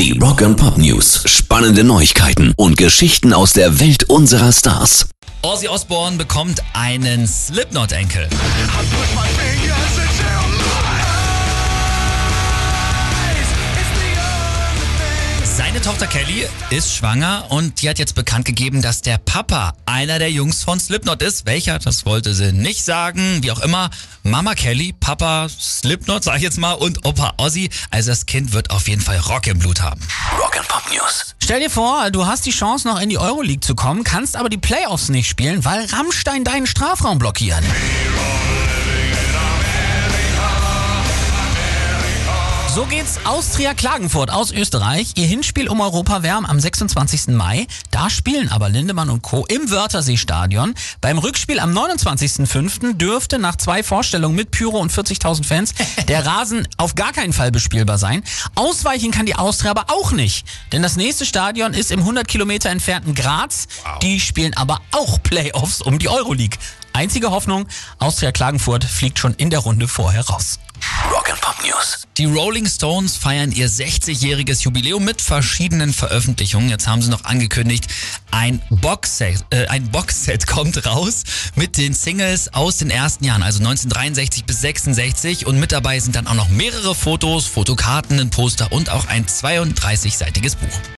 Die Rock and Pop News. Spannende Neuigkeiten und Geschichten aus der Welt unserer Stars. Ozzy Osbourne bekommt einen Slipknot-Enkel. Seine Tochter Kelly ist schwanger und die hat jetzt bekannt gegeben, dass der Papa einer der Jungs von Slipknot ist. Welcher, das wollte sie nicht sagen. Wie auch immer, Mama Kelly, Papa Slipknot, sag ich jetzt mal, und Opa Ozzy. Also das Kind wird auf jeden Fall Rock im Blut haben. Rock and Pop News. Stell dir vor, du hast die Chance noch in die Euroleague zu kommen, kannst aber die Playoffs nicht spielen, weil Rammstein deinen Strafraum blockiert. So geht's Austria Klagenfurt aus Österreich. Ihr Hinspiel um Europa wärm am 26. Mai. Da spielen aber Lindemann und Co. im Wörthersee-Stadion. Beim Rückspiel am 29.05. dürfte nach zwei Vorstellungen mit Pyro und 40.000 Fans der Rasen auf gar keinen Fall bespielbar sein. Ausweichen kann die Austria aber auch nicht. Denn das nächste Stadion ist im 100 Kilometer entfernten Graz. Die spielen aber auch Playoffs um die Euroleague. Einzige Hoffnung, Austria Klagenfurt fliegt schon in der Runde vorher raus. News. Die Rolling Stones feiern ihr 60-jähriges Jubiläum mit verschiedenen Veröffentlichungen. Jetzt haben sie noch angekündigt, ein Boxset, äh, ein Boxset kommt raus mit den Singles aus den ersten Jahren, also 1963 bis 66 und mit dabei sind dann auch noch mehrere Fotos, Fotokarten, ein Poster und auch ein 32-seitiges Buch.